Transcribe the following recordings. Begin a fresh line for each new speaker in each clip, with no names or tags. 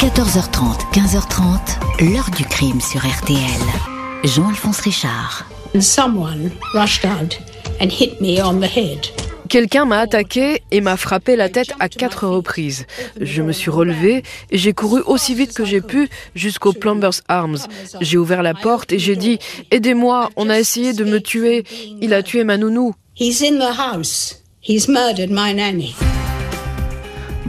14h30, 15h30, l'heure du crime sur RTL. Jean-Alphonse Richard.
Someone rushed out and hit me on the head.
Quelqu'un m'a attaqué et m'a frappé la tête à quatre reprises. Je me suis relevé et j'ai couru aussi vite que j'ai pu jusqu'au Plumbers Arms. J'ai ouvert la porte et j'ai dit Aidez-moi, on a essayé de me tuer. Il a tué ma nounou.
He's in the house. He's murdered my nanny.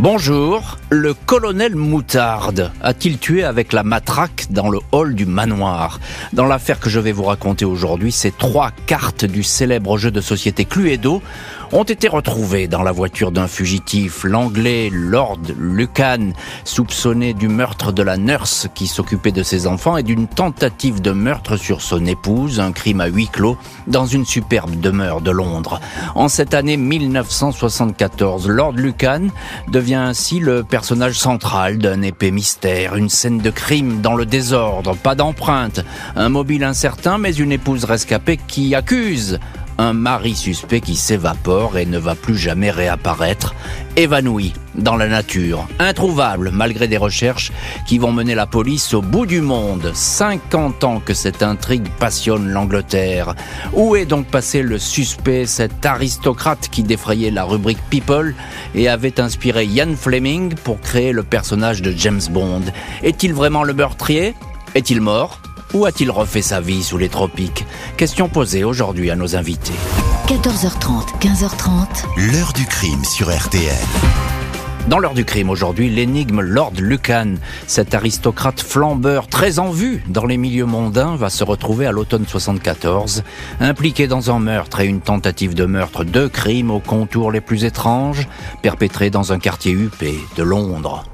Bonjour, le colonel Moutarde a-t-il tué avec la matraque dans le hall du manoir Dans l'affaire que je vais vous raconter aujourd'hui, ces trois cartes du célèbre jeu de société Cluedo ont été retrouvés dans la voiture d'un fugitif, l'anglais Lord Lucan, soupçonné du meurtre de la nurse qui s'occupait de ses enfants et d'une tentative de meurtre sur son épouse, un crime à huis clos, dans une superbe demeure de Londres. En cette année 1974, Lord Lucan devient ainsi le personnage central d'un épais mystère, une scène de crime dans le désordre, pas d'empreinte, un mobile incertain mais une épouse rescapée qui accuse un mari suspect qui s'évapore et ne va plus jamais réapparaître, évanoui dans la nature, introuvable malgré des recherches qui vont mener la police au bout du monde. 50 ans que cette intrigue passionne l'Angleterre. Où est donc passé le suspect, cet aristocrate qui défrayait la rubrique People et avait inspiré Ian Fleming pour créer le personnage de James Bond? Est-il vraiment le meurtrier? Est-il mort? Ou a-t-il refait sa vie sous les tropiques? Question posée aujourd'hui à nos invités.
14h30, 15h30.
L'heure du crime sur RTL.
Dans l'heure du crime aujourd'hui, l'énigme Lord Lucan, cet aristocrate flambeur très en vue dans les milieux mondains, va se retrouver à l'automne 74, impliqué dans un meurtre et une tentative de meurtre, deux crimes aux contours les plus étranges, perpétrés dans un quartier huppé de Londres.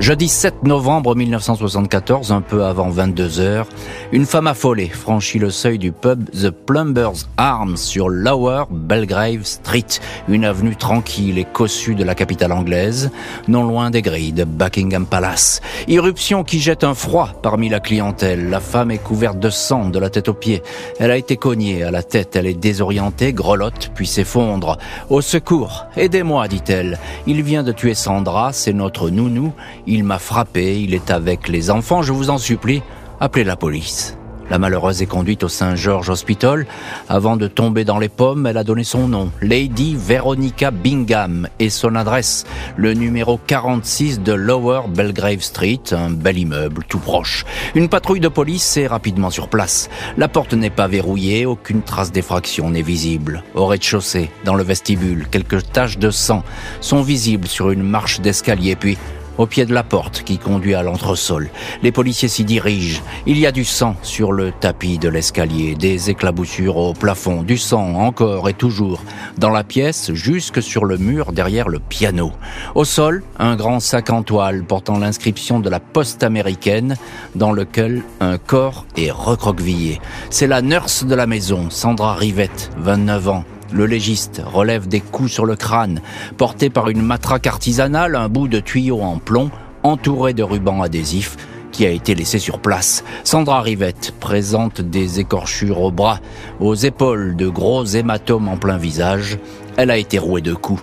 Jeudi 7 novembre 1974, un peu avant 22 heures, une femme affolée franchit le seuil du pub The Plumbers Arms sur Lower Belgrave Street, une avenue tranquille et cossue de la capitale anglaise, non loin des grilles de Buckingham Palace. Irruption qui jette un froid parmi la clientèle. La femme est couverte de sang de la tête aux pieds. Elle a été cognée à la tête, elle est désorientée, grelotte, puis s'effondre. Au secours, aidez-moi, dit-elle. Il vient de tuer Sandra, c'est notre nounou. Il m'a frappé, il est avec les enfants, je vous en supplie, appelez la police. La malheureuse est conduite au Saint George Hospital. Avant de tomber dans les pommes, elle a donné son nom, Lady Veronica Bingham, et son adresse, le numéro 46 de Lower Belgrave Street, un bel immeuble tout proche. Une patrouille de police est rapidement sur place. La porte n'est pas verrouillée, aucune trace d'effraction n'est visible. Au rez-de-chaussée, dans le vestibule, quelques taches de sang sont visibles sur une marche d'escalier, puis au pied de la porte qui conduit à l'entresol. Les policiers s'y dirigent. Il y a du sang sur le tapis de l'escalier, des éclaboussures au plafond, du sang encore et toujours dans la pièce jusque sur le mur derrière le piano. Au sol, un grand sac en toile portant l'inscription de la poste américaine dans lequel un corps est recroquevillé. C'est la nurse de la maison, Sandra Rivette, 29 ans, le légiste relève des coups sur le crâne, porté par une matraque artisanale, un bout de tuyau en plomb, entouré de rubans adhésifs, qui a été laissé sur place. Sandra Rivette présente des écorchures aux bras, aux épaules, de gros hématomes en plein visage. Elle a été rouée de coups.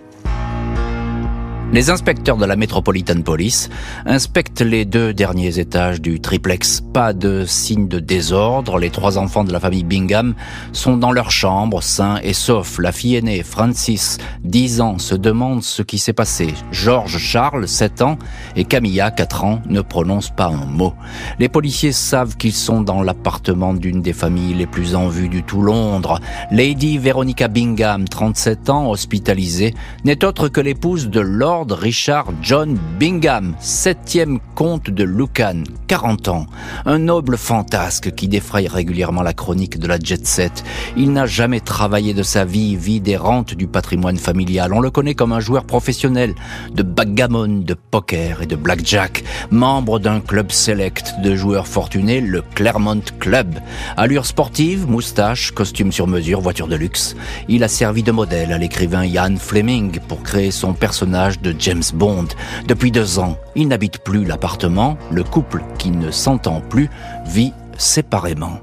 Les inspecteurs de la Metropolitan Police inspectent les deux derniers étages du triplex. Pas de signe de désordre. Les trois enfants de la famille Bingham sont dans leur chambre, sains et saufs. La fille aînée, Francis, 10 ans, se demande ce qui s'est passé. George Charles, 7 ans, et Camilla, 4 ans, ne prononcent pas un mot. Les policiers savent qu'ils sont dans l'appartement d'une des familles les plus en vue du tout Londres. Lady Veronica Bingham, 37 ans, hospitalisée, n'est autre que l'épouse de Lord Richard John Bingham, septième comte de Lucan, 40 ans. Un noble fantasque qui défraye régulièrement la chronique de la jet set. Il n'a jamais travaillé de sa vie, vie des rentes du patrimoine familial. On le connaît comme un joueur professionnel de backgammon, de poker et de blackjack, membre d'un club select de joueurs fortunés, le Claremont Club. Allure sportive, moustache, costume sur mesure, voiture de luxe. Il a servi de modèle à l'écrivain Ian Fleming pour créer son personnage de James Bond. Depuis deux ans, il n'habite plus l'appartement. Le couple, qui ne s'entend plus, vit séparément.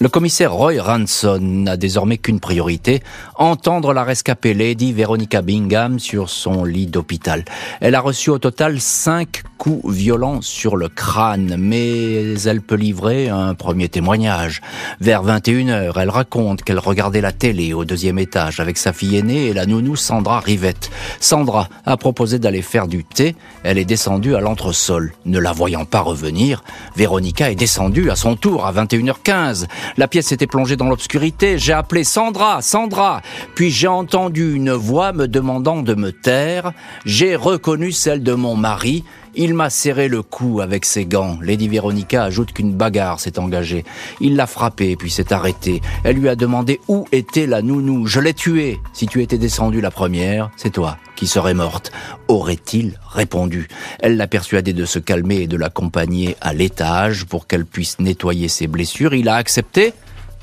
Le commissaire Roy Ranson n'a désormais qu'une priorité, entendre la rescapée Lady Veronica Bingham sur son lit d'hôpital. Elle a reçu au total cinq coups violents sur le crâne, mais elle peut livrer un premier témoignage. Vers 21h, elle raconte qu'elle regardait la télé au deuxième étage avec sa fille aînée et la nounou Sandra Rivette. Sandra a proposé d'aller faire du thé, elle est descendue à l'entresol. Ne la voyant pas revenir, Véronica est descendue à son tour à 21h15. La pièce était plongée dans l'obscurité. J'ai appelé Sandra, Sandra. Puis j'ai entendu une voix me demandant de me taire. J'ai reconnu celle de mon mari. Il m'a serré le cou avec ses gants. Lady Veronica ajoute qu'une bagarre s'est engagée. Il l'a frappée puis s'est arrêté. Elle lui a demandé où était la nounou. Je l'ai tuée. Si tu étais descendue la première, c'est toi qui serais morte. Aurait-il répondu. Elle l'a persuadé de se calmer et de l'accompagner à l'étage pour qu'elle puisse nettoyer ses blessures. Il a accepté.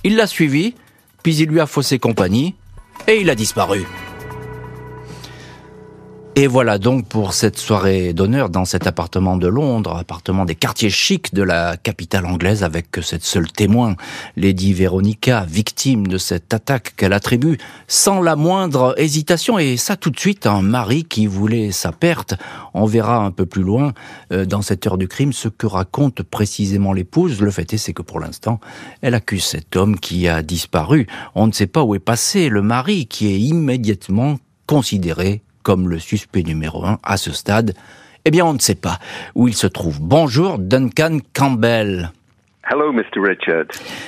Il l'a suivi. Puis il lui a faussé compagnie. Et il a disparu. Et voilà donc pour cette soirée d'honneur dans cet appartement de Londres, appartement des quartiers chics de la capitale anglaise avec cette seule témoin, Lady Veronica, victime de cette attaque qu'elle attribue sans la moindre hésitation et ça tout de suite un mari qui voulait sa perte. On verra un peu plus loin euh, dans cette heure du crime ce que raconte précisément l'épouse. Le fait est c'est que pour l'instant, elle accuse cet homme qui a disparu. On ne sait pas où est passé le mari qui est immédiatement considéré comme le suspect numéro un à ce stade Eh bien, on ne sait pas où il se trouve. Bonjour, Duncan Campbell.
Hello, Mr. Richard.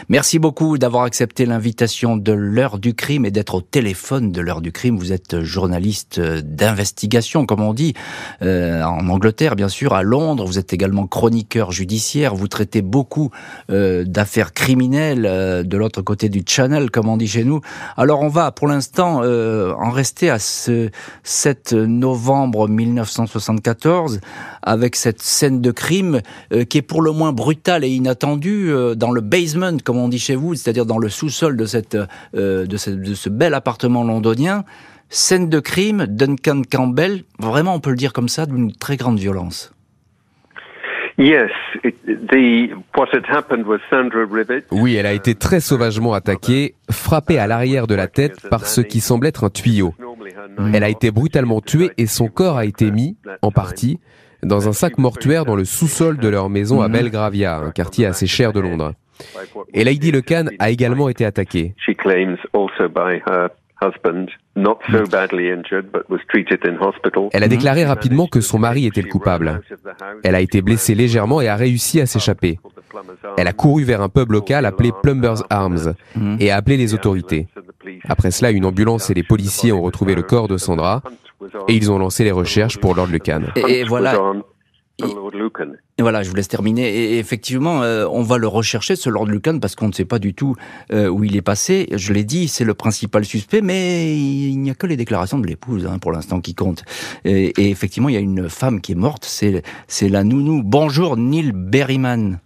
Merci beaucoup d'avoir accepté l'invitation de l'heure du crime et d'être au téléphone de l'heure du crime. Vous êtes journaliste d'investigation, comme on dit, euh, en Angleterre, bien sûr, à Londres. Vous êtes également chroniqueur judiciaire. Vous traitez beaucoup euh, d'affaires criminelles euh, de l'autre côté du channel, comme on dit chez nous. Alors, on va, pour l'instant, euh, en rester à ce 7 novembre 1974 avec cette scène de crime euh, qui est pour le moins brutale et inattendue euh, dans le basement, comme on dit chez vous, c'est-à-dire dans le sous-sol de, cette, euh, de, ce, de ce bel appartement londonien. Scène de crime, Duncan Campbell, vraiment on peut le dire comme ça, d'une très grande violence.
Yes, it, the, what had happened was Sandra Rivet.
Oui, elle a été très sauvagement attaquée, frappée à l'arrière de la tête par ce qui semble être un tuyau. Elle a été brutalement tuée et son corps a été mis, en partie, dans un sac mortuaire dans le sous-sol de leur maison à Belgravia, un quartier assez cher de Londres. Et Lady Lecan a également été attaquée.
She claims also by her husband, not so badly injured, but was treated in hospital.
Elle a déclaré rapidement que son mari était le coupable. Elle a été blessée légèrement et a réussi à s'échapper. Elle a couru vers un pub local appelé Plumber's Arms et a appelé les autorités. Après cela, une ambulance et les policiers ont retrouvé le corps de Sandra et ils ont lancé les recherches pour Lord Lucan.
Et, et voilà. Et voilà, je vous laisse terminer. Et effectivement, euh, on va le rechercher, ce Lord Lucan, parce qu'on ne sait pas du tout euh, où il est passé. Je l'ai dit, c'est le principal suspect, mais il n'y a que les déclarations de l'épouse hein, pour l'instant qui comptent. Et, et effectivement, il y a une femme qui est morte, c'est c'est la nounou. Bonjour, Neil Berryman.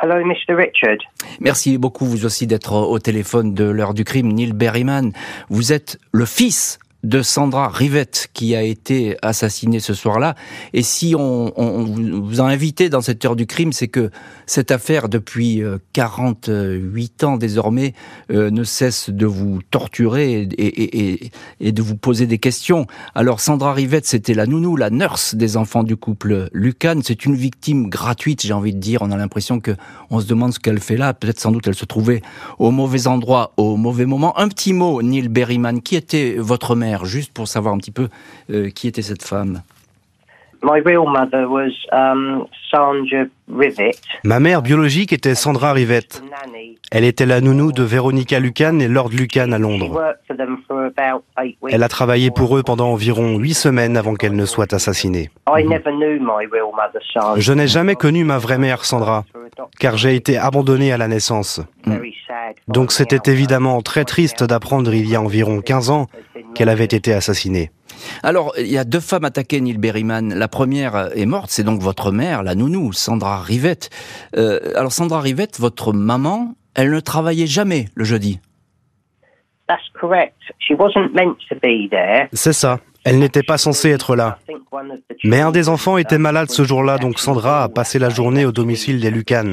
Hello, Mr. Richard.
Merci beaucoup, vous aussi, d'être au téléphone de l'heure du crime. Neil Berryman, vous êtes le fils de Sandra Rivette qui a été assassinée ce soir-là. Et si on, vous a invité dans cette heure du crime, c'est que cette affaire, depuis euh, 48 ans désormais, euh, ne cesse de vous torturer et, de vous poser des questions. Alors Sandra Rivette, c'était la nounou, la nurse des enfants du couple Lucan. C'est une victime gratuite, j'ai envie de dire. On a l'impression que on se demande ce qu'elle fait là. Peut-être sans doute elle se trouvait au mauvais endroit, au mauvais moment. Un petit mot, Neil Berryman. Qui était votre mère, juste pour savoir un petit peu euh, qui était cette femme
My real mother was um.
Ma mère biologique était Sandra Rivette. Elle était la nounou de Veronica Lucan et Lord Lucan à Londres. Elle a travaillé pour eux pendant environ huit semaines avant qu'elle ne soit assassinée.
I never knew my real mother, Sandra.
Je n'ai jamais connu ma vraie mère, Sandra, car j'ai été abandonné à la naissance. Donc c'était évidemment très triste d'apprendre il y a environ 15 ans qu'elle avait été assassinée.
Alors, il y a deux femmes attaquées, Neil Berryman. La première est morte, c'est donc votre mère, la nounou, Sandra Rivette. Euh, alors, Sandra Rivette, votre maman, elle ne travaillait jamais le jeudi.
That's correct. She wasn't meant to be there.
C'est ça. Elle n'était pas censée être là. Mais un des enfants était malade ce jour-là, donc Sandra a passé la journée au domicile des Lucan.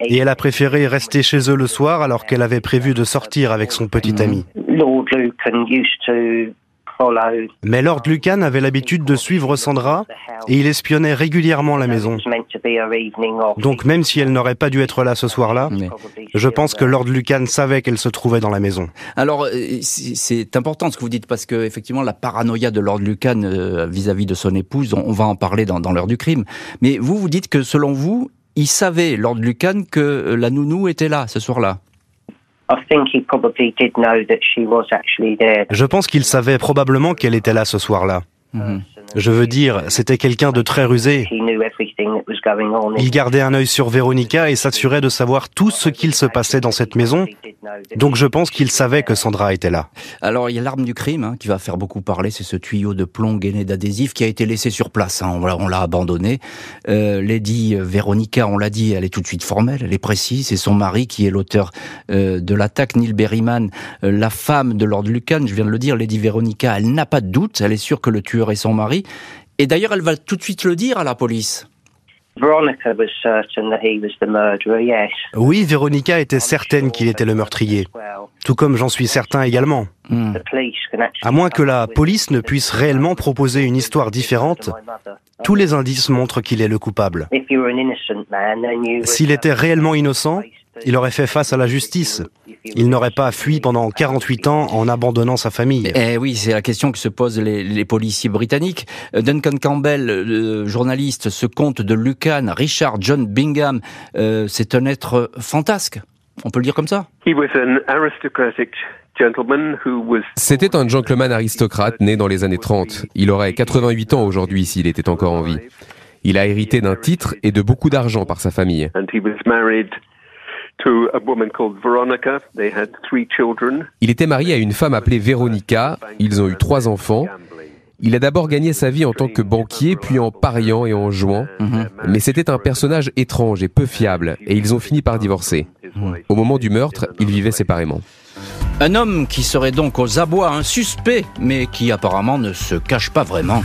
Et elle a préféré rester chez eux le soir alors qu'elle avait prévu de sortir avec son petit ami.
Lord Lucan used to follow
Mais Lord Lucan avait l'habitude de suivre Sandra et il espionnait régulièrement la maison. Donc même si elle n'aurait pas dû être là ce soir-là,
Mais-
je pense que Lord Lucan savait qu'elle se trouvait dans la maison.
Alors, euh, c'est important ce que vous dites parce que effectivement, la paranoïa de Lord Lucan euh, vis-à-vis de son épouse, on, on va en parler dans, dans l'heure du crime. Mais vous, vous dites que selon vous, il savait, Lord Lucan, que euh, la nounou était là ce soir-là.
I think he probably did know that she was actually there.
Je pense qu'il savait probablement qu'elle était là ce soir-là.
Mhm.
Je veux dire, c'était quelqu'un de très rusé. Il gardait un œil sur Véronica et s'assurait de savoir tout ce qu'il se passait dans cette maison. Donc je pense qu'il savait que Sandra était là.
Alors, il y a l'arme du crime hein, qui va faire beaucoup parler, c'est ce tuyau de plomb gainé d'adhésif qui a été laissé sur place. hein, on l'a- on l'a abandonné. Euh, Lady Véronica, on l'a dit, elle est tout de suite formelle, elle est précise. C'est son mari qui est l'auteur euh, de l'attaque, Neil Berryman, euh, la femme de Lord Lucan. Je viens de le dire, Lady Véronica, elle n'a pas de doute, elle est sûre que le tueur est son mari. Et d'ailleurs, elle va tout de suite le dire à la police.
Veronica was certain that he was the murderer, yes.
Oui, Véronica était certaine qu'il était le meurtrier. Tout comme j'en suis certain également.
Hmm.
À moins que la police ne puisse réellement proposer une histoire différente, tous les indices montrent qu'il est le coupable.
If you were an innocent man, then you
S'il était réellement innocent, il aurait fait face à la justice. Il n'aurait pas fui pendant 48 ans en abandonnant sa famille.
Eh oui, c'est la question que se posent les, les policiers britanniques. Euh, Duncan Campbell, le journaliste, ce comte de Lucan, Richard John Bingham, euh, c'est un être fantasque. On peut le dire comme ça?
He was an aristocratic gentleman who was
C'était un gentleman aristocrate né dans les années 30. Il aurait 88 ans aujourd'hui s'il était encore en vie. Il a hérité d'un titre et de beaucoup d'argent par sa famille. Il était marié à une femme appelée Véronica. Ils ont eu trois enfants. Il a d'abord gagné sa vie en tant que banquier, puis en pariant et en jouant. Mais c'était un personnage étrange et peu fiable, et ils ont fini par divorcer. Au moment du meurtre, ils vivaient séparément.
Un homme qui serait donc aux abois un suspect, mais qui apparemment ne se cache pas vraiment.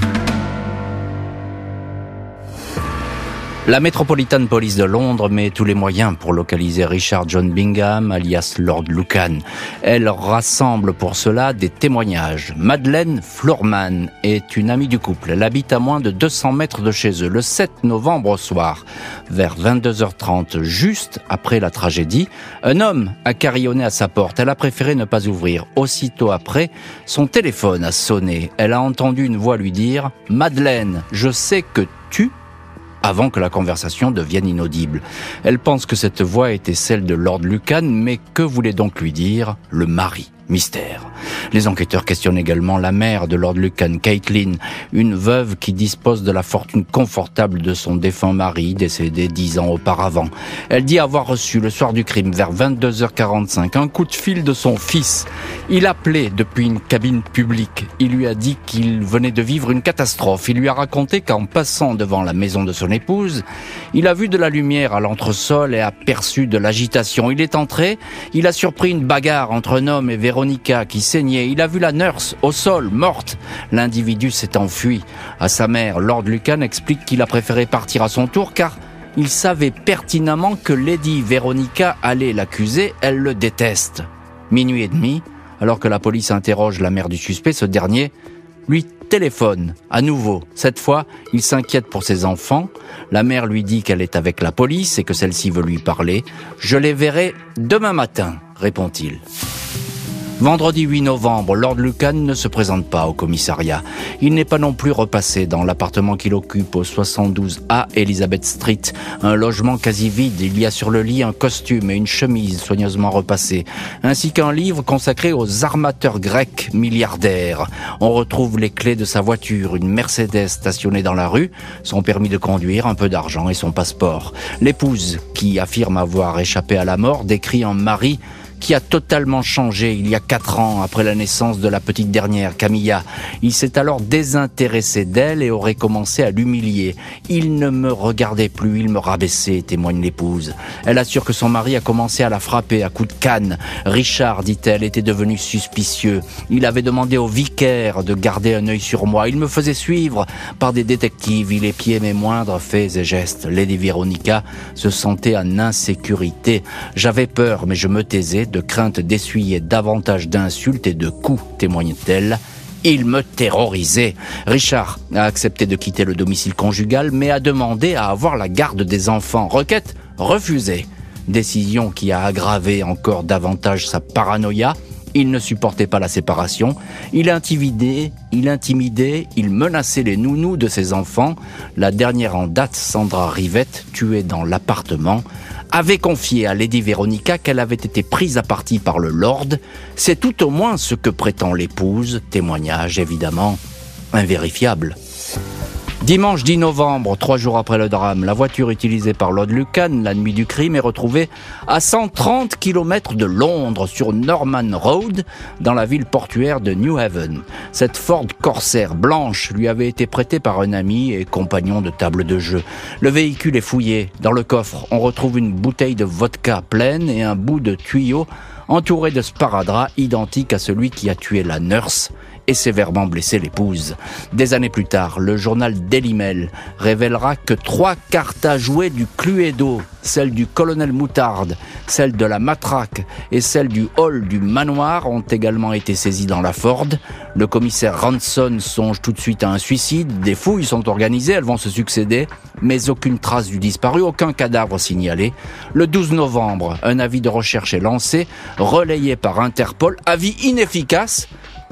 La Metropolitan Police de Londres met tous les moyens pour localiser Richard John Bingham, alias Lord Lucan. Elle rassemble pour cela des témoignages. Madeleine Floorman est une amie du couple. Elle habite à moins de 200 mètres de chez eux. Le 7 novembre au soir, vers 22h30, juste après la tragédie, un homme a carillonné à sa porte. Elle a préféré ne pas ouvrir. Aussitôt après, son téléphone a sonné. Elle a entendu une voix lui dire « Madeleine, je sais que tu avant que la conversation devienne inaudible. Elle pense que cette voix était celle de Lord Lucan, mais que voulait donc lui dire le mari? Mystère. Les enquêteurs questionnent également la mère de Lord Lucan, Caitlin, une veuve qui dispose de la fortune confortable de son défunt mari, décédé dix ans auparavant. Elle dit avoir reçu le soir du crime, vers 22h45, un coup de fil de son fils. Il appelait depuis une cabine publique. Il lui a dit qu'il venait de vivre une catastrophe. Il lui a raconté qu'en passant devant la maison de son épouse, il a vu de la lumière à l'entresol et aperçu de l'agitation. Il est entré, il a surpris une bagarre entre un homme et Véronica qui saignait. Il a vu la nurse au sol, morte. L'individu s'est enfui. À sa mère, Lord Lucan explique qu'il a préféré partir à son tour car il savait pertinemment que Lady Véronica allait l'accuser, elle le déteste. Minuit et demi, alors que la police interroge la mère du suspect, ce dernier lui téléphone à nouveau. Cette fois, il s'inquiète pour ses enfants. La mère lui dit qu'elle est avec la police et que celle-ci veut lui parler. Je les verrai demain matin, répond-il. Vendredi 8 novembre, Lord Lucan ne se présente pas au commissariat. Il n'est pas non plus repassé dans l'appartement qu'il occupe au 72A Elizabeth Street, un logement quasi vide. Il y a sur le lit un costume et une chemise soigneusement repassés, ainsi qu'un livre consacré aux armateurs grecs milliardaires. On retrouve les clés de sa voiture, une Mercedes stationnée dans la rue, son permis de conduire, un peu d'argent et son passeport. L'épouse, qui affirme avoir échappé à la mort, décrit un mari qui a totalement changé il y a quatre ans après la naissance de la petite dernière, Camilla. Il s'est alors désintéressé d'elle et aurait commencé à l'humilier. Il ne me regardait plus, il me rabaissait, témoigne l'épouse. Elle assure que son mari a commencé à la frapper à coups de canne. Richard, dit-elle, était devenu suspicieux. Il avait demandé au vicaire de garder un œil sur moi. Il me faisait suivre par des détectives. Il épiait mes moindres faits et gestes. Lady Veronica se sentait en insécurité. J'avais peur, mais je me taisais de crainte d'essuyer davantage d'insultes et de coups, témoigne-t-elle. Il me terrorisait. Richard a accepté de quitter le domicile conjugal, mais a demandé à avoir la garde des enfants. Requête refusée. Décision qui a aggravé encore davantage sa paranoïa. Il ne supportait pas la séparation. Il intimidait, il intimidait, il menaçait les nounous de ses enfants. La dernière en date, Sandra Rivette, tuée dans l'appartement, avait confié à Lady Veronica qu'elle avait été prise à partie par le Lord. C'est tout au moins ce que prétend l'épouse, témoignage évidemment invérifiable. Dimanche 10 novembre, trois jours après le drame, la voiture utilisée par Lord Lucan la nuit du crime est retrouvée à 130 km de Londres sur Norman Road dans la ville portuaire de New Haven. Cette Ford Corsair blanche lui avait été prêtée par un ami et compagnon de table de jeu. Le véhicule est fouillé. Dans le coffre, on retrouve une bouteille de vodka pleine et un bout de tuyau entouré de sparadrap identique à celui qui a tué la nurse et sévèrement blessé l'épouse. Des années plus tard, le journal Daily Mail révélera que trois cartes à jouer du Cluedo, celle du colonel Moutarde, celle de la matraque et celle du hall du manoir ont également été saisies dans la Ford. Le commissaire Ranson songe tout de suite à un suicide. Des fouilles sont organisées, elles vont se succéder, mais aucune trace du disparu, aucun cadavre signalé. Le 12 novembre, un avis de recherche est lancé, relayé par Interpol, avis inefficace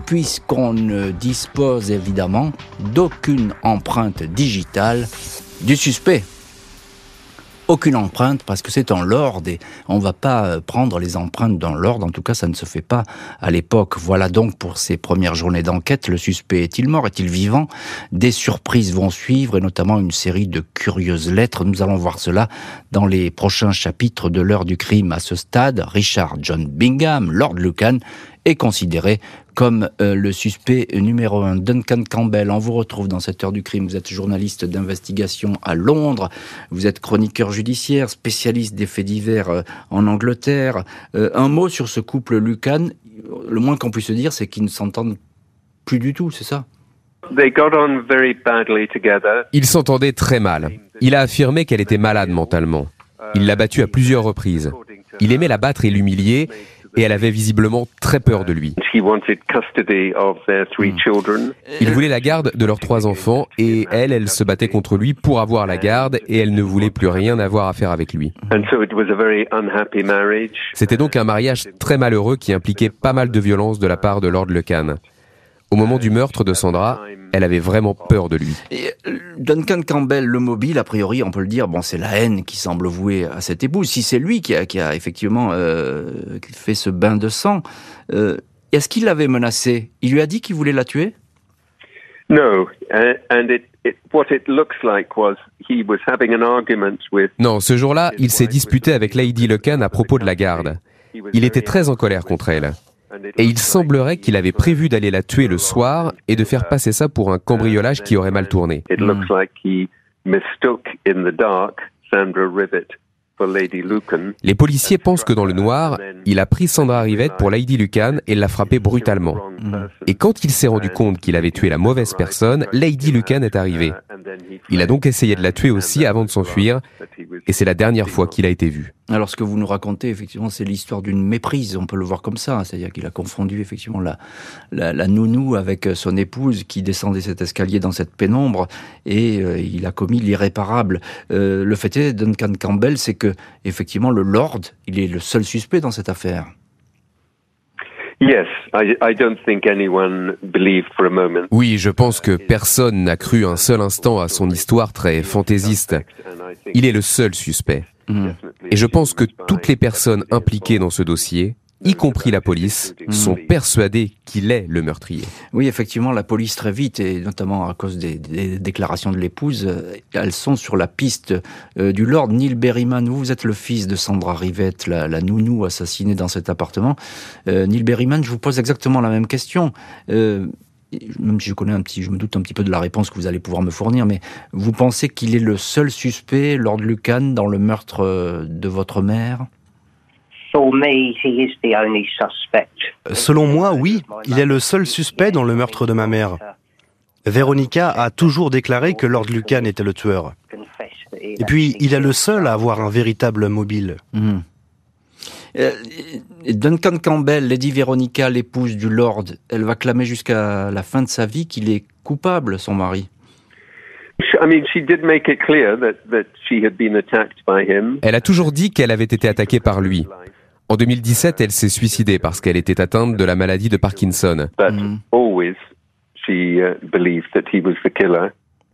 puisqu'on ne dispose évidemment d'aucune empreinte digitale du suspect. Aucune empreinte parce que c'est en lord et on va pas euh, prendre les empreintes dans l'ordre. En tout cas, ça ne se fait pas à l'époque. Voilà donc pour ces premières journées d'enquête. Le suspect est-il mort? Est-il vivant? Des surprises vont suivre et notamment une série de curieuses lettres. Nous allons voir cela dans les prochains chapitres de l'heure du crime. À ce stade, Richard John Bingham, Lord Lucan, est considéré comme euh, le suspect numéro un. Duncan Campbell, on vous retrouve dans cette heure du crime. Vous êtes journaliste d'investigation à Londres, vous êtes chroniqueur judiciaire, spécialiste des faits divers euh, en Angleterre. Euh, un mot sur ce couple Lucan. Le moins qu'on puisse se dire, c'est qu'ils ne s'entendent plus du tout, c'est ça?
Ils s'entendaient très mal. Il a affirmé qu'elle était malade mentalement. Il l'a battue à plusieurs reprises. Il aimait la battre et l'humilier, et elle avait visiblement très peur de lui. Il voulait la garde de leurs trois enfants et elle, elle se battait contre lui pour avoir la garde et elle ne voulait plus rien avoir à faire avec lui. C'était donc un mariage très malheureux qui impliquait pas mal de violence de la part de Lord Lecan. Au moment du meurtre de Sandra, elle avait vraiment peur de lui.
Et euh, Duncan Campbell, le mobile, a priori, on peut le dire, bon, c'est la haine qui semble vouée à cette épouse. Si c'est lui qui a, qui a effectivement euh, fait ce bain de sang, euh, est-ce qu'il l'avait menacé? Il lui a dit qu'il voulait la tuer?
Non,
Non, ce jour-là, il s'est disputé avec Lady Lecan à propos de la garde. Il était très en colère contre elle. Et il semblerait qu'il avait prévu d'aller la tuer le soir et de faire passer ça pour un cambriolage qui aurait mal tourné. Les policiers pensent que dans le noir, il a pris Sandra Rivette pour Lady Lucan et l'a frappée brutalement. Et quand il s'est rendu compte qu'il avait tué la mauvaise personne, Lady Lucan est arrivée. Il a donc essayé de la tuer aussi avant de s'enfuir, et c'est la dernière fois qu'il a été vu.
Alors, ce que vous nous racontez, effectivement, c'est l'histoire d'une méprise. On peut le voir comme ça. C'est-à-dire qu'il a confondu, effectivement, la, la, nounou avec son épouse qui descendait cet escalier dans cette pénombre et euh, il a commis l'irréparable. Euh, le fait est, Duncan Campbell, c'est que, effectivement, le Lord, il est le seul suspect dans cette affaire.
Oui, je pense que personne n'a cru un seul instant à son histoire très fantaisiste. Il est le seul suspect. Et je pense que toutes les personnes impliquées dans ce dossier y compris la police, sont persuadés qu'il est le meurtrier.
Oui, effectivement, la police très vite, et notamment à cause des, déclarations de l'épouse, euh, elles sont sur la piste euh, du Lord Neil Berryman. Vous, êtes le fils de Sandra Rivette, la, nounou assassinée dans cet appartement. Euh, Neil Berryman, je vous pose exactement la même question. même si je connais un petit, je me doute un petit peu de la réponse que vous allez pouvoir me fournir, mais vous pensez qu'il est le seul suspect, Lord Lucan, dans le meurtre de votre mère?
Selon moi, oui, il est le seul suspect dans le meurtre de ma mère. Véronica a toujours déclaré que Lord Lucan était le tueur. Et puis, il est le seul à avoir un véritable mobile.
Mhm. Euh, Duncan Campbell, Lady Veronica, l'épouse du Lord, elle va clamer jusqu'à la fin de sa vie qu'il est coupable, son mari.
Elle a toujours dit qu'elle avait été attaquée par lui. En 2017, elle s'est suicidée parce qu'elle était atteinte de la maladie de Parkinson.
Uh,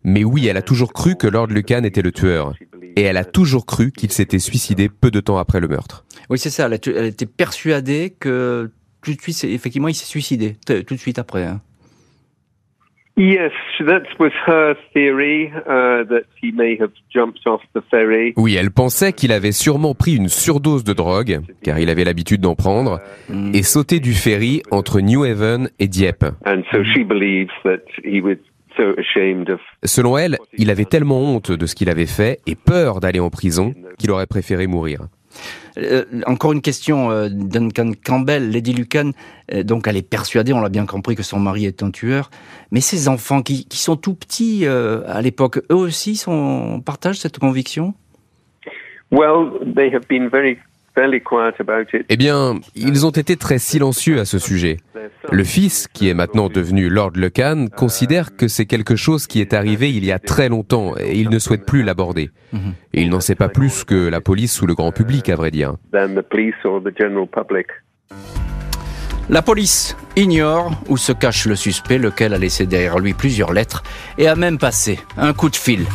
Mais oui, elle a toujours cru que Lord Lucan était le tueur. Et elle a toujours cru qu'il s'était suicidé peu de temps après le meurtre.
Oui, c'est ça. Elle, était persuadée que tout de suite, effectivement, il s'est suicidé. Tout de suite après. Hein.
Oui,
elle pensait qu'il avait sûrement pris une surdose de drogue, car il avait l'habitude d'en prendre, et sauté du ferry entre New Haven et Dieppe. Selon elle, il avait tellement honte de ce qu'il avait fait et peur d'aller en prison qu'il aurait préféré mourir.
Euh, encore une question, euh, Duncan Campbell, Lady Lucan, euh, donc elle est persuadée, on l'a bien compris, que son mari est un tueur. Mais ses enfants qui, sont tout petits à l'époque, eux aussi partagent cette conviction?
Eh bien, ils ont été très silencieux à ce sujet. Le fils, qui est maintenant devenu Lord Lecan, considère que c'est quelque chose qui est arrivé il y a très longtemps et il ne souhaite plus l'aborder. Et il n'en sait pas plus que la police ou le grand public, à vrai dire.
La police ignore où se cache le suspect, lequel a laissé derrière lui plusieurs lettres et a même passé un coup de fil.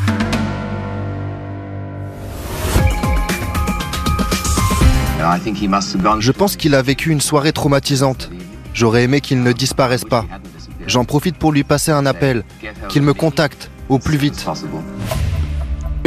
Je pense qu'il a vécu une soirée traumatisante. J'aurais aimé qu'il ne disparaisse pas. J'en profite pour lui passer un appel, qu'il me contacte au plus vite.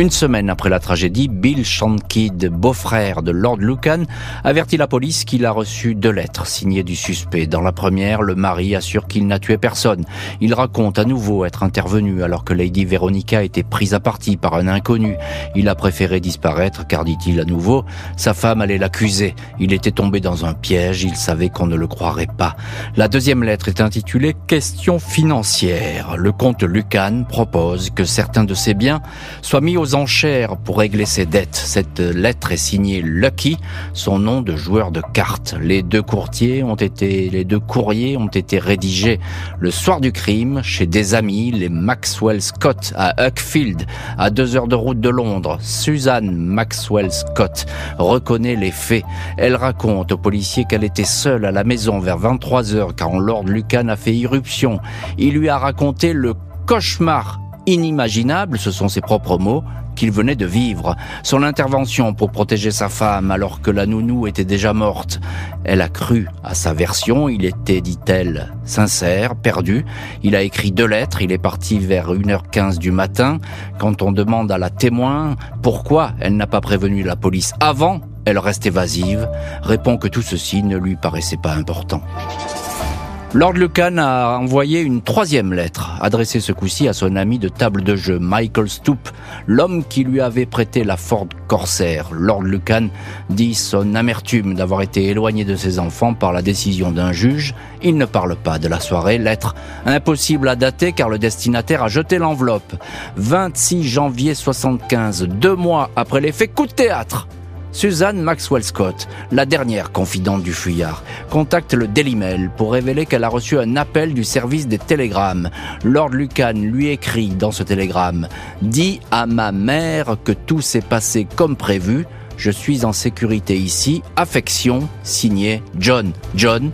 Une semaine après la tragédie, Bill Shankid, beau-frère de Lord Lucan, avertit la police qu'il a reçu deux lettres signées du suspect. Dans la première, le mari assure qu'il n'a tué personne. Il raconte à nouveau être intervenu alors que Lady Veronica était prise à partie par un inconnu. Il a préféré disparaître car, dit-il à nouveau, sa femme allait l'accuser. Il était tombé dans un piège, il savait qu'on ne le croirait pas. La deuxième lettre est intitulée Question financière. Le comte Lucan propose que certains de ses biens soient mis aux enchères pour régler ses dettes. Cette lettre est signée Lucky, son nom de joueur de cartes. Les deux courtiers ont été, les deux courriers ont été rédigés le soir du crime chez des amis, les Maxwell Scott à Uckfield, à deux heures de route de Londres. Suzanne Maxwell Scott reconnaît les faits. Elle raconte aux policiers qu'elle était seule à la maison vers 23 heures quand Lord Lucan a fait irruption. Il lui a raconté le cauchemar inimaginable, ce sont ses propres mots, qu'il venait de vivre. Son intervention pour protéger sa femme alors que la nounou était déjà morte. Elle a cru à sa version, il était, dit-elle, sincère, perdu. Il a écrit deux lettres, il est parti vers 1h15 du matin. Quand on demande à la témoin pourquoi elle n'a pas prévenu la police avant, elle reste évasive, répond que tout ceci ne lui paraissait pas important. Lord Lucan a envoyé une troisième lettre, adressée ce coup-ci à son ami de table de jeu, Michael Stoop, l'homme qui lui avait prêté la Ford Corsair. Lord Lucan dit son amertume d'avoir été éloigné de ses enfants par la décision d'un juge. Il ne parle pas de la soirée, lettre impossible à dater car le destinataire a jeté l'enveloppe. 26 janvier 75, deux mois après les faits, coup de théâtre Suzanne Maxwell Scott, la dernière confidente du fuyard, contacte le Daily Mail pour révéler qu'elle a reçu un appel du service des télégrammes. Lord Lucan lui écrit dans ce télégramme Dis à ma mère que tout s'est passé comme prévu. Je suis en sécurité ici. Affection, signé John. John,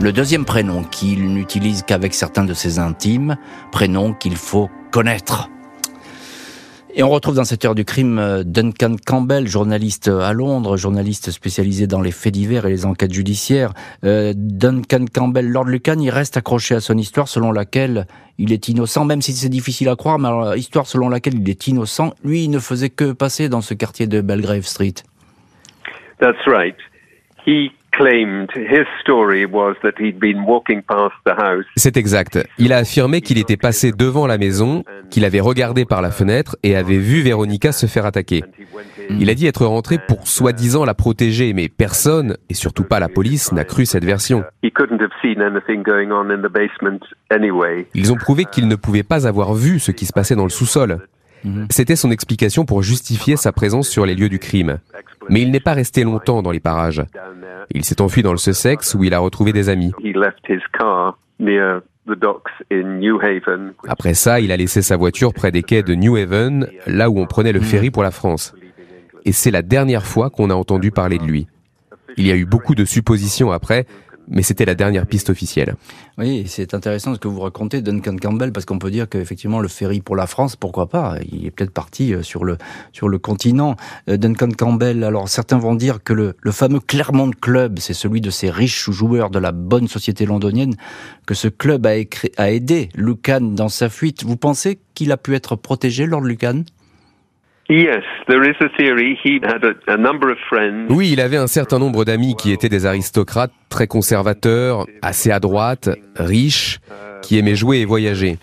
le deuxième prénom qu'il n'utilise qu'avec certains de ses intimes, prénom qu'il faut connaître. Et on retrouve dans cette heure du crime euh, Duncan Campbell, journaliste à Londres, journaliste spécialisé dans les faits divers et les enquêtes judiciaires. Euh, Duncan Campbell, Lord Lucan, il reste accroché à son histoire selon laquelle il est innocent, même si c'est difficile à croire, mais alors, histoire selon laquelle il est innocent, lui, il ne faisait que passer dans ce quartier de Belgrave Street.
That's right.
C'est exact. Il a affirmé qu'il était passé devant la maison, qu'il avait regardé par la fenêtre et avait vu Véronica se faire attaquer. Il a dit être rentré pour soi-disant la protéger, mais personne, et surtout pas la police, n'a cru cette version. Ils ont prouvé qu'il ne pouvait pas avoir vu ce qui se passait dans le sous-sol. Mhm. C'était son explication pour justifier sa présence sur les lieux du crime. Mais il n'est pas resté longtemps dans les parages. Il s'est enfui dans le Sussex où il a retrouvé des amis. Après ça, il a laissé sa voiture près des quais de New Haven, là où on prenait le ferry pour la France. Et c'est la dernière fois qu'on a entendu parler de lui. Il y a eu beaucoup de suppositions après, mais c'était la dernière piste officielle.
Oui, c'est intéressant ce que vous racontez, Duncan Campbell, parce qu'on peut dire qu'effectivement le ferry pour la France, pourquoi pas Il est peut-être parti euh, sur le sur le continent. Euh, Duncan Campbell, alors certains vont dire que le, le fameux Clermont Club, c'est celui de ces riches joueurs de la bonne société londonienne, que ce club a, a aidé Lucan dans sa fuite. Vous pensez qu'il a pu être protégé, Lord Lucan
oui, il avait un certain nombre d'amis qui étaient des aristocrates très conservateurs, assez à droite, riches, qui aimaient jouer et voyager.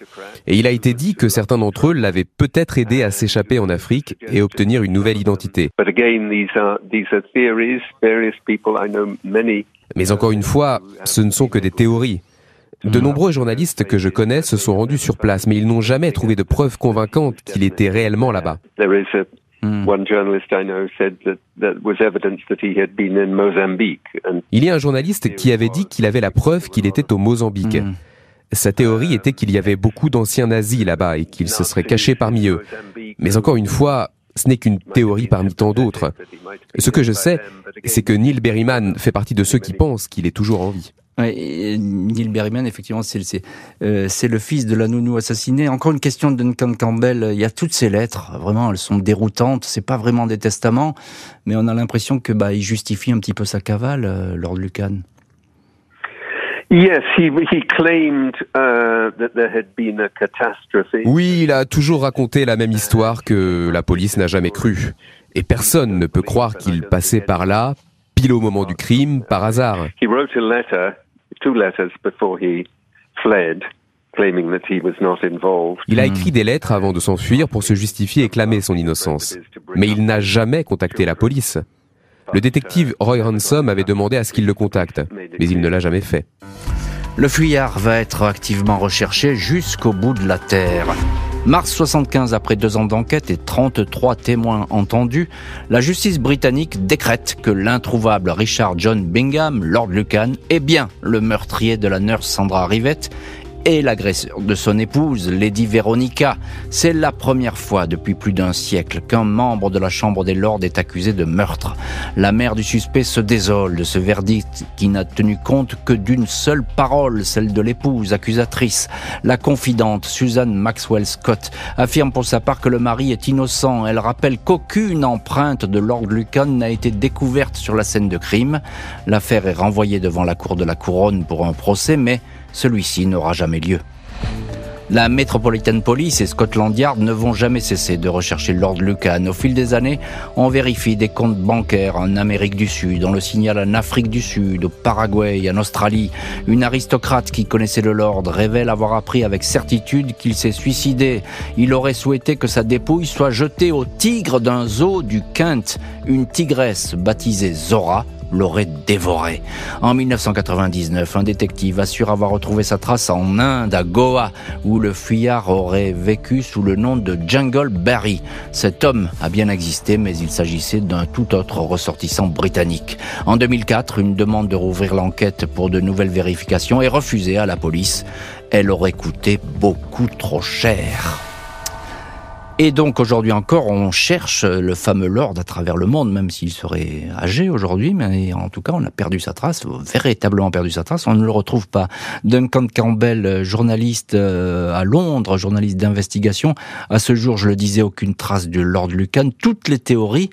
Et il a été dit que certains d'entre eux l'avaient peut-être aidé à s'échapper en Afrique et obtenir une nouvelle identité. Mais encore une fois, ce ne sont que des théories. De nombreux journalistes que je connais se sont rendus sur place, mais ils n'ont jamais trouvé de preuves convaincantes qu'il était réellement là-bas. Il y a un journaliste qui avait dit qu'il avait la preuve qu'il était au Mozambique. Hmm. Sa théorie était qu'il y avait beaucoup d'anciens nazis là-bas et qu'il se serait caché parmi eux. Mais encore une fois, ce n'est qu'une théorie parmi tant d'autres. Ce que je sais, c'est que Neil Berryman fait partie de ceux qui pensent qu'il est toujours en vie.
Ouais, Neil Berryman, effectivement, c'est euh, c'est le fils de la nounou assassinée. Encore une question de Duncan Campbell. Il y a toutes ces lettres, vraiment, elles sont déroutantes. C'est pas vraiment des testaments, mais on a l'impression que bah il justifie un petit peu sa cavale, euh, Lord Lucan.
Oui, il a toujours raconté la même histoire que la police n'a jamais cru. Et personne ne peut croire qu'il passait par là, pile au moment du crime, par hasard. Il a écrit des lettres avant de s'enfuir pour se justifier et clamer son innocence. Mais il n'a jamais contacté la police. Le détective Roy Ransom avait demandé à ce qu'il le contacte, mais il ne l'a jamais fait.
Le fuyard va être activement recherché jusqu'au bout de la Terre. Mars 75, après deux ans d'enquête et 33 témoins entendus, la justice britannique décrète que l'introuvable Richard John Bingham, Lord Lucan, est bien le meurtrier de la nurse Sandra Rivette et l'agresseur de son épouse, Lady Veronica. C'est la première fois depuis plus d'un siècle qu'un membre de la Chambre des Lords est accusé de meurtre. La mère du suspect se désole de ce verdict qui n'a tenu compte que d'une seule parole, celle de l'épouse accusatrice. La confidente Suzanne Maxwell Scott affirme pour sa part que le mari est innocent. Elle rappelle qu'aucune empreinte de Lord Lucan n'a été découverte sur la scène de crime. L'affaire est renvoyée devant la cour de la couronne pour un procès, mais celui-ci n'aura jamais lieu. La Metropolitan Police et Scotland Yard ne vont jamais cesser de rechercher Lord Lucan. Au fil des années, on vérifie des comptes bancaires en Amérique du Sud, on le signale en Afrique du Sud, au Paraguay, en Australie. Une aristocrate qui connaissait le Lord révèle avoir appris avec certitude qu'il s'est suicidé. Il aurait souhaité que sa dépouille soit jetée au tigre d'un zoo du Kent, une tigresse baptisée Zora l'aurait dévoré. En 1999, un détective assure avoir retrouvé sa trace en Inde, à Goa, où le fuyard aurait vécu sous le nom de Jungle Barry. Cet homme a bien existé, mais il s'agissait d'un tout autre ressortissant britannique. En 2004, une demande de rouvrir l'enquête pour de nouvelles vérifications est refusée à la police. Elle aurait coûté beaucoup trop cher. Et donc aujourd'hui encore, on cherche le fameux Lord à travers le monde, même s'il serait âgé aujourd'hui, mais en tout cas, on a perdu sa trace, véritablement perdu sa trace, on ne le retrouve pas. Duncan Campbell, journaliste euh, à Londres, journaliste d'investigation, à ce jour, je le disais, aucune trace du Lord Lucan. Toutes les théories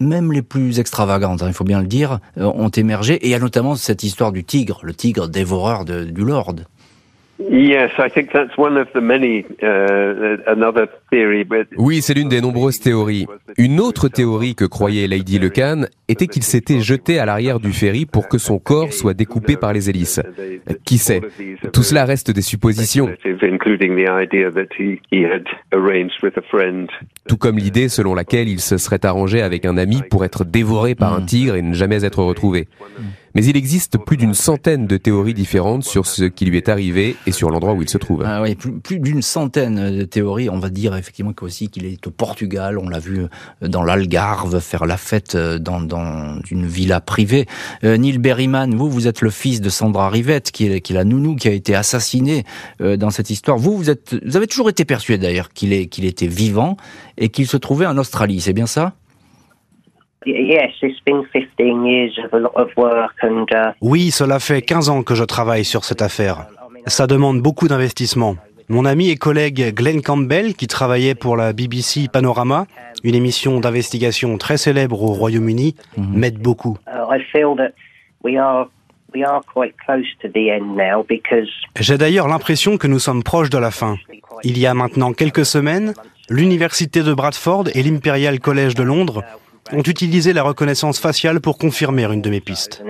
même les plus extravagantes, hein, il faut bien le dire, euh, ont émergé. Et il y a notamment cette histoire du tigre, le tigre dévoreur du Lord.
Oui, c'est l'une des nombreuses théories. Une autre théorie que croyait Lady Lecan était qu'il s'était jeté à l'arrière du ferry pour que son corps soit découpé par les hélices. Qui sait? Tout cela reste des suppositions. Tout comme l'idée selon laquelle il se serait arrangé avec un ami pour être dévoré par un tigre et ne jamais être retrouvé. Mais il existe plus d'une centaine de théories différentes sur ce qui lui est arrivé et sur l'endroit où il se trouve.
Ah oui, plus, d'une centaine de théories. On va dire effectivement aussi qu'il est au Portugal. On l'a vu euh, dans l'Algarve faire la fête euh, dans, dans une villa privée. Euh, Neil Berryman, vous, vous êtes le fils de Sandra Rivette, qui est, la nounou qui a été assassinée dans cette histoire. Vous, vous êtes, vous avez toujours été persuadé d'ailleurs qu'il qu'il était vivant et qu'il se trouvait en Australie. C'est bien ça?
Oui, cela fait 15 ans que je travaille sur cette affaire. Ça demande beaucoup d'investissement. Mon ami et collègue Glenn Campbell, qui travaillait pour la BBC Panorama, une émission d'investigation très célèbre au Royaume-Uni, mhm. m'aide beaucoup. J'ai d'ailleurs l'impression que nous sommes proches de la fin. Il y a maintenant quelques semaines, l'Université de Bradford et l'Imperial College de Londres ont utilisé la reconnaissance faciale pour confirmer une de mes pistes.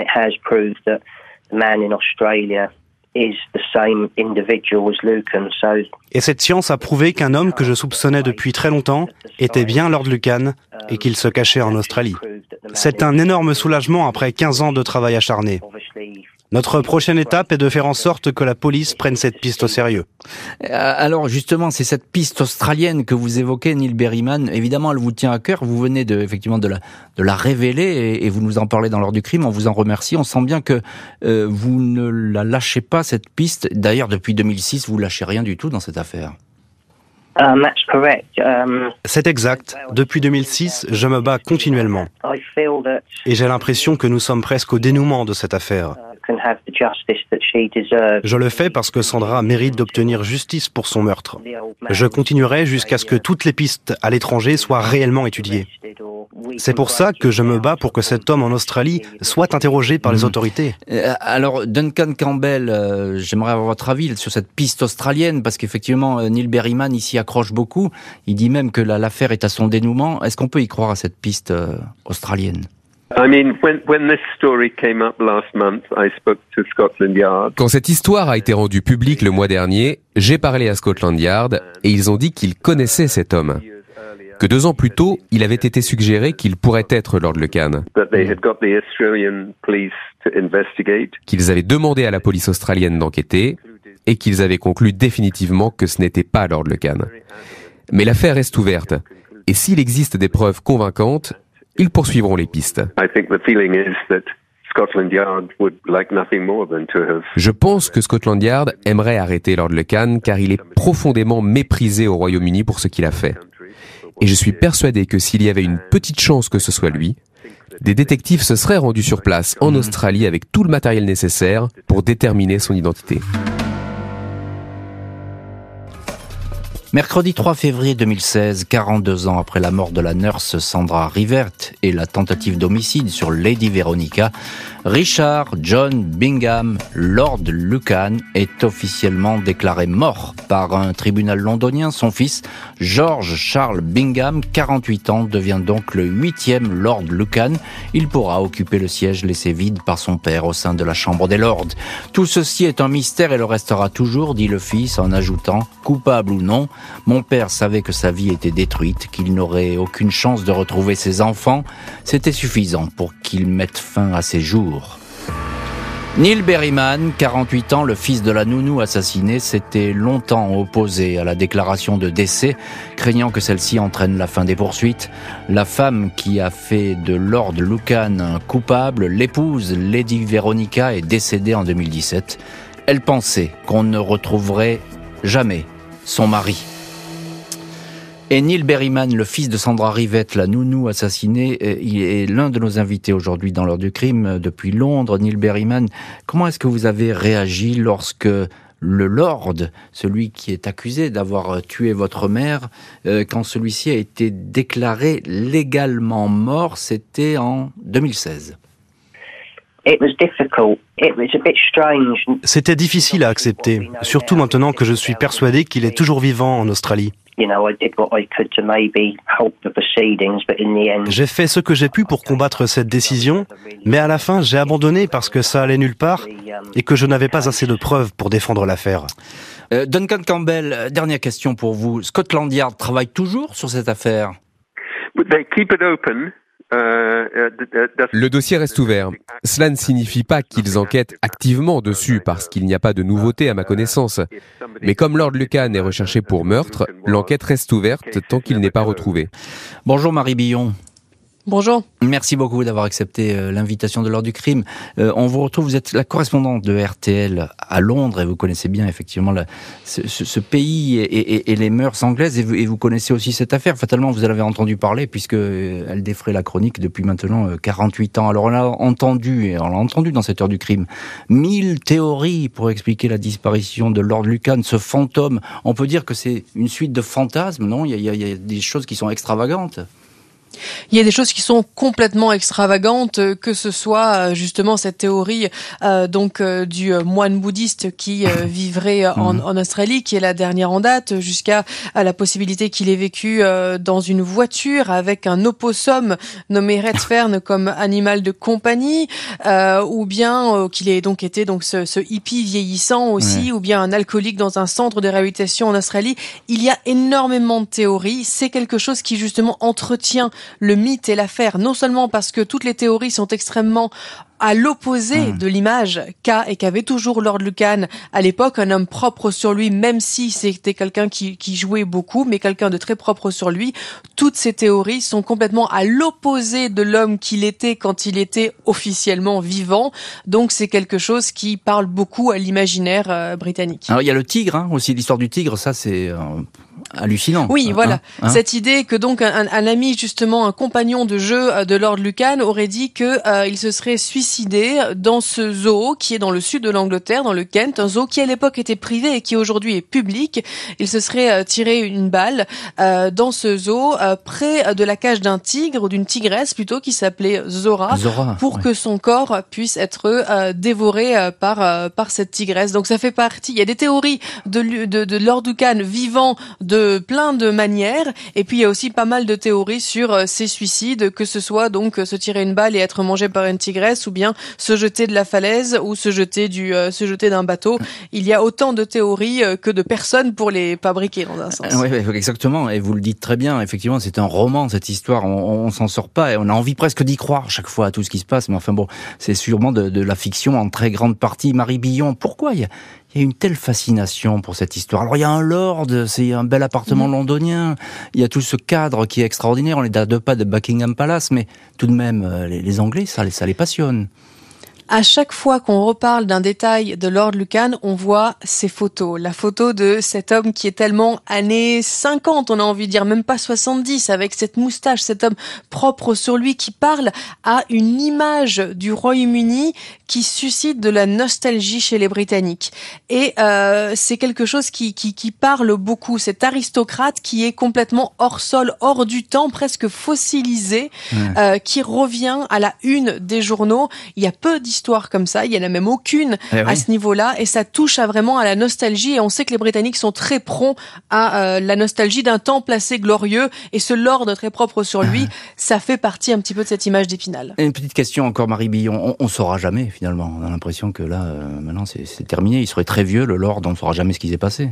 Et cette science a prouvé qu'un homme que je soupçonnais depuis très longtemps était bien Lord Lucan et qu'il se cachait en Australie. C'est un énorme soulagement après 15 ans de travail acharné. Notre prochaine étape est de faire en sorte que la police prenne cette piste au sérieux.
Euh, alors justement, c'est cette piste australienne que vous évoquez, Neil Berryman. Évidemment, elle vous tient à cœur. Vous venez de, effectivement de la, de la révéler et, vous nous en parlez dans l'ordre du crime. On vous en remercie. On sent bien que euh, vous ne la lâchez pas cette piste. D'ailleurs, depuis 2006, vous lâchez rien du tout dans cette affaire.
Um, um, c'est exact. Depuis 2006, je me bats continuellement. Et j'ai l'impression que nous sommes presque au dénouement de cette affaire. Je le fais parce que Sandra mérite d'obtenir justice pour son meurtre. Je continuerai jusqu'à ce que toutes les pistes à l'étranger soient réellement étudiées. C'est pour ça que je me bats pour que cet homme en Australie soit interrogé par les hmm. autorités.
Euh, alors, Duncan Campbell, euh, j'aimerais avoir votre avis sur cette piste australienne, parce qu'effectivement, euh, Neil Berryman ici accroche beaucoup. Il dit même que l'affaire est à son dénouement. Est-ce qu'on peut y croire à cette piste australienne?
Quand cette histoire a été rendue publique le mois dernier, j'ai parlé à Scotland Yard et ils ont dit qu'ils connaissaient cet homme. Que deux ans plus tôt, il avait été suggéré qu'il pourrait être Lord Lecan. Qu'ils avaient demandé à la police australienne d'enquêter et qu'ils avaient conclu définitivement que ce n'était pas Lord Lecan. Mais l'affaire reste ouverte. Et s'il existe des preuves convaincantes, ils poursuivront les pistes. Je pense que Scotland Yard aimerait arrêter Lord Lecan car il est profondément méprisé au Royaume-Uni pour ce qu'il a fait. Et je suis persuadé que s'il y avait une petite chance que ce soit lui, des détectives se seraient rendus sur place en Australie avec tout le matériel nécessaire pour déterminer son identité.
Mercredi 3 février 2016, 42 ans après la mort de la nurse Sandra Rivert et la tentative d'homicide sur Lady Veronica, Richard John Bingham, Lord Lucan, est officiellement déclaré mort par un tribunal londonien. Son fils, George Charles Bingham, 48 ans, devient donc le huitième Lord Lucan. Il pourra occuper le siège laissé vide par son père au sein de la Chambre des Lords. Tout ceci est un mystère et le restera toujours, dit le fils en ajoutant, coupable ou non, mon père savait que sa vie était détruite, qu'il n'aurait aucune chance de retrouver ses enfants. C'était suffisant pour qu'il mette fin à ses jours. Neil Berryman, 48 ans, le fils de la nounou assassinée, s'était longtemps opposé à la déclaration de décès, craignant que celle-ci entraîne la fin des poursuites. La femme qui a fait de Lord Lucan coupable, l'épouse Lady Veronica, est décédée en 2017. Elle pensait qu'on ne retrouverait jamais son mari. Et Neil Berryman, le fils de Sandra Rivette, la nounou assassinée, euh, il est l'un de nos invités aujourd'hui dans l'heure du crime euh, depuis Londres. Neil Berryman, comment est-ce que vous avez réagi lorsque le Lord, celui qui est accusé d'avoir euh, tué votre mère, quand celui-ci a été déclaré légalement mort, c'était en 2016
c'était difficile à accepter, surtout maintenant que je suis persuadé qu'il est toujours vivant en Australie. J'ai fait ce que j'ai pu pour combattre cette décision, mais à la fin j'ai abandonné parce que ça allait nulle part et que je n'avais pas assez de preuves pour défendre l'affaire.
Euh, Duncan Campbell, dernière question pour vous. Scotland Yard travaille toujours sur cette affaire?
Euh, euh, le dossier reste ouvert. Cela ne signifie pas qu'ils enquêtent activement dessus parce qu'il n'y a pas de nouveauté à ma connaissance. Mais comme Lord Lucan est recherché pour meurtre, l'enquête reste ouverte tant qu'il n'est pas retrouvé.
Bonjour Marie Billon.
Bonjour.
Merci beaucoup d'avoir accepté euh, l'invitation de l'heure du crime. Euh, on vous retrouve, vous êtes la correspondante de RTL à Londres et vous connaissez bien effectivement ce, pays et, les mœurs anglaises et vous, connaissez aussi cette affaire. Fatalement, vous en avez entendu parler puisque euh, elle défrait la chronique depuis maintenant 48 ans. Alors on a entendu, et on l'a entendu dans cette heure du crime, mille théories pour expliquer la disparition de Lord Lucan, ce fantôme. On peut dire que c'est une suite de fantasmes, non? Il y a des choses qui sont extravagantes.
Il y a des choses qui sont complètement extravagantes, euh, que ce soit euh, justement cette théorie euh, donc du moine bouddhiste qui vivrait en, mhm. en, Australie, qui est la dernière en date, jusqu'à la possibilité qu'il ait vécu dans une voiture avec un opossum nommé Redfern comme animal de compagnie, ou bien qu'il ait donc été donc ce, ce hippie vieillissant aussi, ou bien un alcoolique dans un centre de réhabilitation en Australie. Il y a énormément de théories. C'est quelque chose qui justement entretient le mythe et l'affaire, non seulement parce que toutes les théories sont extrêmement à l'opposé hmm. de l'image qu'a et qu'avait toujours Lord Lucan à l'époque, un homme propre sur lui, même si c'était quelqu'un qui, qui, jouait beaucoup, mais quelqu'un de très propre sur lui. Toutes ces théories sont complètement à l'opposé de l'homme qu'il était quand il était officiellement vivant. Donc c'est quelque chose qui parle beaucoup à l'imaginaire euh, britannique.
Alors il y a le tigre hein, aussi, l'histoire du tigre, ça c'est euh, hallucinant.
Oui, hein, voilà. Hein. Cette idée que donc un, un, ami, justement, un compagnon de jeu euh, de Lord Lucan aurait dit que euh, il se serait suicidé dans ce zoo qui est dans le sud de l'Angleterre, dans le Kent, un zoo qui à l'époque était privé et qui aujourd'hui est public. Il se serait euh, tiré une balle dans ce zoo près de la cage d'un tigre ou d'une tigresse plutôt qui s'appelait Zora, pour que son corps puisse être dévoré par par cette tigresse. Donc ça fait partie. Il y a des théories de, de, de Lord Lucan vivant de plein de manières. Et puis il y a aussi pas mal de théories sur euh, ces suicides, que ce soit donc euh, se tirer une balle et être mangé par une tigresse, ou bien se jeter de la falaise ou se jeter du euh, se jeter d'un bateau. Il y a autant de théories que de personnes pour les fabriquer dans un sens.
Oui, exactement. Et vous le dites très bien. Effectivement, c'est un roman cette histoire. On, s'en sort pas et on a envie presque d'y croire chaque fois à tout ce qui se passe. Mais enfin bon, c'est sûrement de, de, la fiction en très grande partie. Marie Billon, pourquoi il y a une telle fascination pour cette histoire. Alors il y a un lord, c'est un bel appartement mm. londonien, il y a tout ce cadre qui est extraordinaire, on est à deux pas de Buckingham Palace, mais tout de même, euh, les, Anglais, ça, ça les passionne
à chaque fois qu'on reparle d'un détail de Lord Lucan, on voit ces photos. La photo de cet homme qui est tellement années 50, on a envie de dire, même pas 70, avec cette moustache, cet homme propre sur lui qui parle à une image du Royaume-Uni qui suscite de la nostalgie chez les Britanniques. Et euh, c'est quelque chose qui, qui, qui parle beaucoup. Cet aristocrate qui est complètement hors sol, hors du temps, presque fossilisé, euh, qui revient à la une des journaux. Il y a peu d'histoires histoire comme ça. Il y en a même aucune eh à ce niveau-là, et ça touche à vraiment à la nostalgie. Et on sait que les Britanniques sont très prompts à euh, la nostalgie d'un temps placé glorieux, et ce lord très propre sur lui, ça fait partie un petit peu de cette image d'Épinal.
Une petite question encore, Marie Billon. On, on saura jamais finalement. On a l'impression que là, euh, maintenant, c'est terminé. Il serait très vieux, le lord. On ne saura jamais ce qui s'est passé.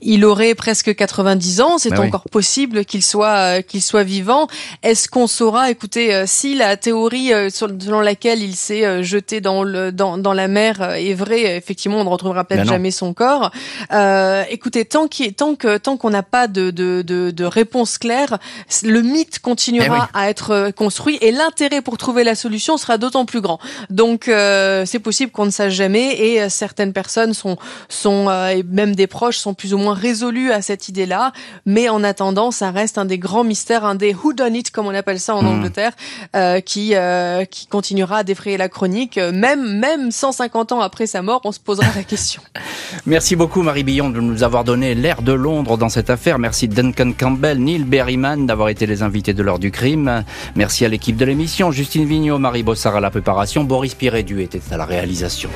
Il aurait presque 90 ans, c'est bah encore possible qu'il soit euh, qu'il soit vivant. Est-ce qu'on saura écoutez euh, si la théorie euh, selon laquelle il s'est jeté dans le dans, dans la mer est vraie, effectivement, on ne retrouvera peut-être bah jamais son corps. Euh, écoutez, tant qu'il tant que tant qu'on n'a pas de, de, de, de réponse claire, le mythe continuera eh à être construit et l'intérêt pour trouver la solution sera d'autant plus grand. Donc c'est possible qu'on ne sache jamais et certaines personnes sont sont et même des proches sont plus ou moins moins résolu à cette idée-là, mais en attendant, ça reste un des grands mystères, un des who done it comme on appelle ça en
Mm.
Angleterre, euh, qui euh, qui continuera à défrayer la chronique, Euh, même même 150 ans après sa mort, on se posera la question.
Merci beaucoup Marie Billon de nous avoir donné l'air de Londres dans cette affaire. Merci Duncan Campbell, Neil Berryman d'avoir été les invités de l'heure du crime. Merci à l'équipe de l'émission, Justine Vignot, Marie Bossard à la préparation, Boris Pirédu était à la réalisation.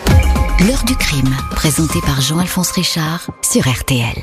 L'heure du crime, présenté par Jean-Alphonse Richard sur RTL.